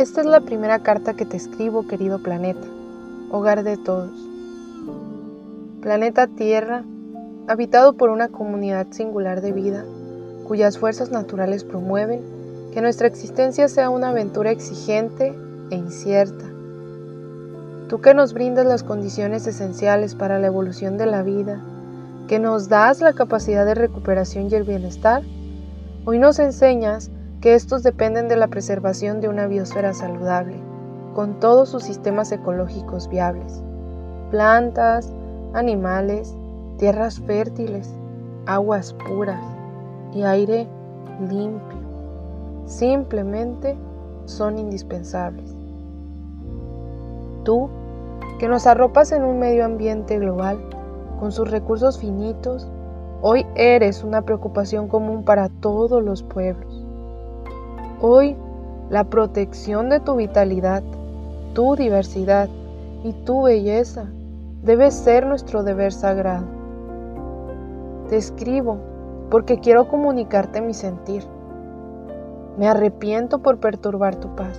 Esta es la primera carta que te escribo, querido planeta, hogar de todos. Planeta Tierra, habitado por una comunidad singular de vida, cuyas fuerzas naturales promueven que nuestra existencia sea una aventura exigente e incierta. Tú que nos brindas las condiciones esenciales para la evolución de la vida, que nos das la capacidad de recuperación y el bienestar, hoy nos enseñas que estos dependen de la preservación de una biosfera saludable, con todos sus sistemas ecológicos viables, plantas, animales, tierras fértiles, aguas puras y aire limpio. Simplemente son indispensables. Tú, que nos arropas en un medio ambiente global, con sus recursos finitos, hoy eres una preocupación común para todos los pueblos. Hoy, la protección de tu vitalidad, tu diversidad y tu belleza debe ser nuestro deber sagrado. Te escribo porque quiero comunicarte mi sentir. Me arrepiento por perturbar tu paz,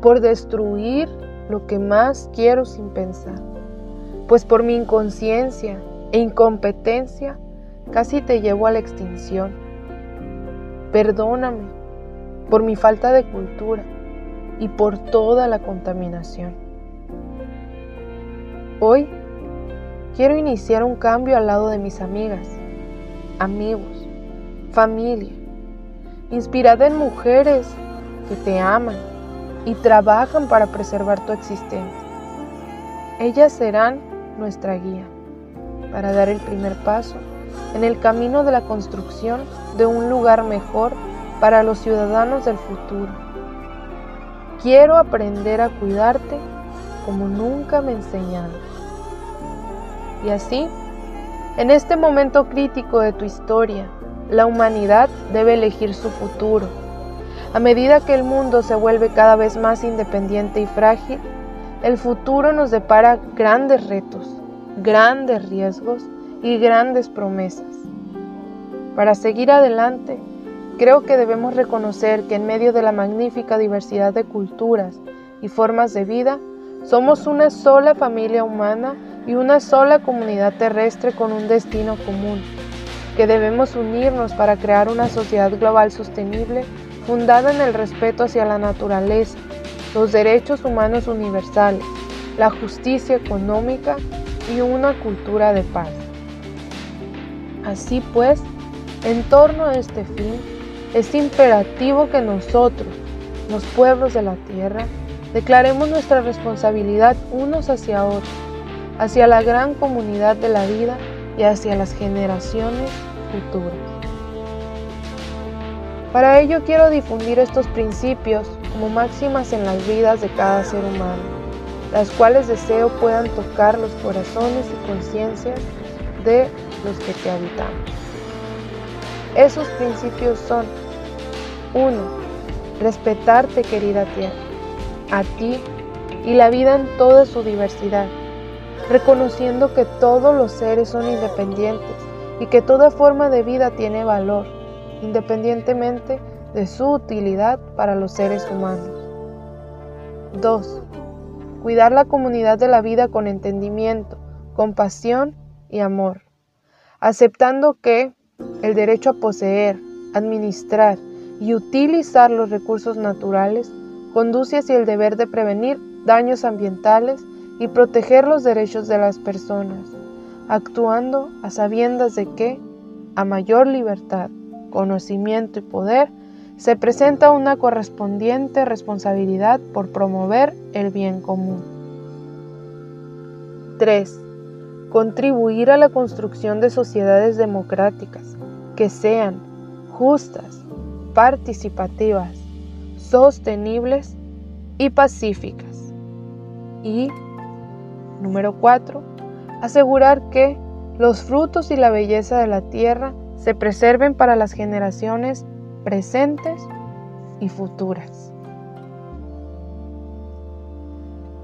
por destruir lo que más quiero sin pensar, pues por mi inconsciencia e incompetencia casi te llevo a la extinción. Perdóname por mi falta de cultura y por toda la contaminación. Hoy quiero iniciar un cambio al lado de mis amigas, amigos, familia, inspirada en mujeres que te aman y trabajan para preservar tu existencia. Ellas serán nuestra guía para dar el primer paso en el camino de la construcción de un lugar mejor para los ciudadanos del futuro. Quiero aprender a cuidarte como nunca me enseñaron. Y así, en este momento crítico de tu historia, la humanidad debe elegir su futuro. A medida que el mundo se vuelve cada vez más independiente y frágil, el futuro nos depara grandes retos, grandes riesgos y grandes promesas. Para seguir adelante, Creo que debemos reconocer que en medio de la magnífica diversidad de culturas y formas de vida, somos una sola familia humana y una sola comunidad terrestre con un destino común, que debemos unirnos para crear una sociedad global sostenible fundada en el respeto hacia la naturaleza, los derechos humanos universales, la justicia económica y una cultura de paz. Así pues, en torno a este fin, es imperativo que nosotros, los pueblos de la tierra, declaremos nuestra responsabilidad unos hacia otros, hacia la gran comunidad de la vida y hacia las generaciones futuras. Para ello quiero difundir estos principios como máximas en las vidas de cada ser humano, las cuales deseo puedan tocar los corazones y conciencias de los que te habitamos. Esos principios son 1. Respetarte, querida tierra, a ti y la vida en toda su diversidad, reconociendo que todos los seres son independientes y que toda forma de vida tiene valor, independientemente de su utilidad para los seres humanos. 2. Cuidar la comunidad de la vida con entendimiento, compasión y amor, aceptando que el derecho a poseer, administrar y utilizar los recursos naturales conduce hacia el deber de prevenir daños ambientales y proteger los derechos de las personas, actuando a sabiendas de que, a mayor libertad, conocimiento y poder, se presenta una correspondiente responsabilidad por promover el bien común. 3. Contribuir a la construcción de sociedades democráticas que sean justas, participativas, sostenibles y pacíficas. Y, número 4, asegurar que los frutos y la belleza de la tierra se preserven para las generaciones presentes y futuras.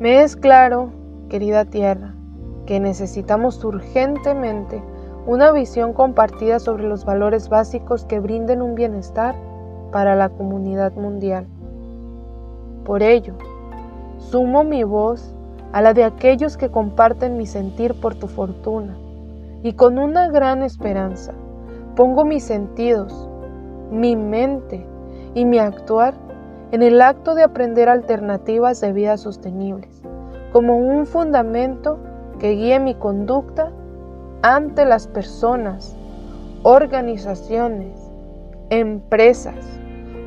Me es claro, querida tierra, que necesitamos urgentemente una visión compartida sobre los valores básicos que brinden un bienestar para la comunidad mundial. Por ello, sumo mi voz a la de aquellos que comparten mi sentir por tu fortuna, y con una gran esperanza pongo mis sentidos, mi mente y mi actuar en el acto de aprender alternativas de vida sostenibles, como un fundamento que guíe mi conducta ante las personas, organizaciones, empresas,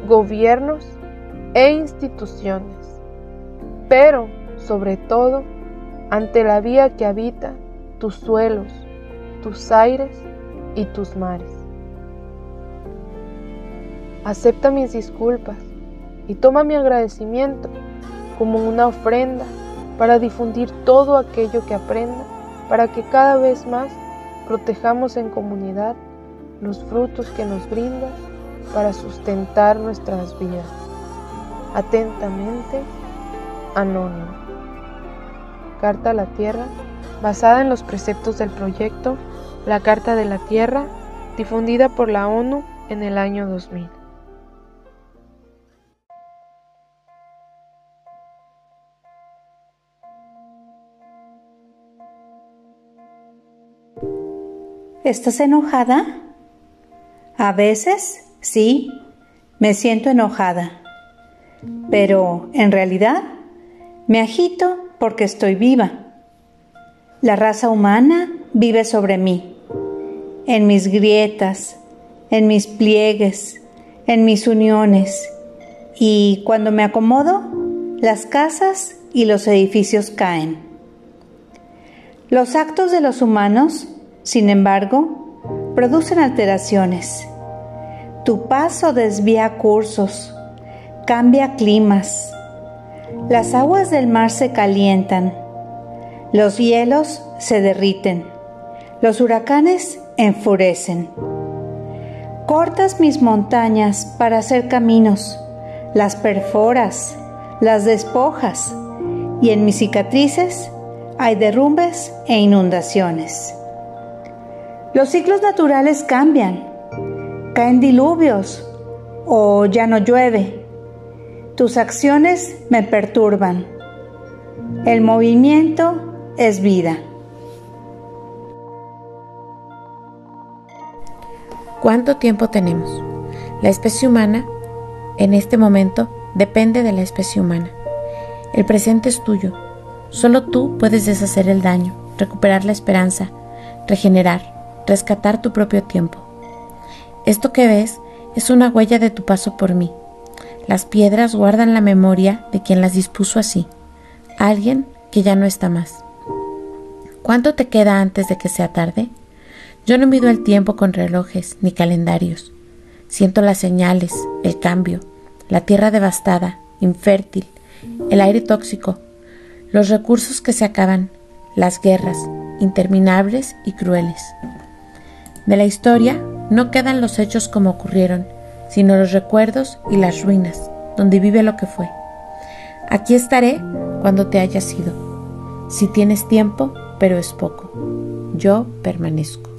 gobiernos e instituciones, pero sobre todo ante la vía que habita tus suelos, tus aires y tus mares. Acepta mis disculpas y toma mi agradecimiento como una ofrenda para difundir todo aquello que aprenda, para que cada vez más protejamos en comunidad los frutos que nos brinda para sustentar nuestras vidas. Atentamente, Anónimo. Carta a la Tierra, basada en los preceptos del proyecto La Carta de la Tierra, difundida por la ONU en el año 2000. ¿Estás enojada? A veces, sí, me siento enojada. Pero, en realidad, me agito porque estoy viva. La raza humana vive sobre mí, en mis grietas, en mis pliegues, en mis uniones. Y cuando me acomodo, las casas y los edificios caen. Los actos de los humanos sin embargo, producen alteraciones. Tu paso desvía cursos, cambia climas. Las aguas del mar se calientan, los hielos se derriten, los huracanes enfurecen. Cortas mis montañas para hacer caminos, las perforas, las despojas, y en mis cicatrices hay derrumbes e inundaciones. Los ciclos naturales cambian, caen diluvios o ya no llueve. Tus acciones me perturban. El movimiento es vida. ¿Cuánto tiempo tenemos? La especie humana, en este momento, depende de la especie humana. El presente es tuyo. Solo tú puedes deshacer el daño, recuperar la esperanza, regenerar rescatar tu propio tiempo. Esto que ves es una huella de tu paso por mí. Las piedras guardan la memoria de quien las dispuso así, alguien que ya no está más. ¿Cuánto te queda antes de que sea tarde? Yo no mido el tiempo con relojes ni calendarios. Siento las señales, el cambio, la tierra devastada, infértil, el aire tóxico, los recursos que se acaban, las guerras, interminables y crueles. De la historia no quedan los hechos como ocurrieron, sino los recuerdos y las ruinas, donde vive lo que fue. Aquí estaré cuando te hayas ido. Si tienes tiempo, pero es poco. Yo permanezco.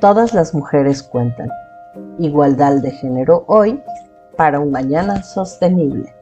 Todas las mujeres cuentan. Igualdad de género hoy para un mañana sostenible.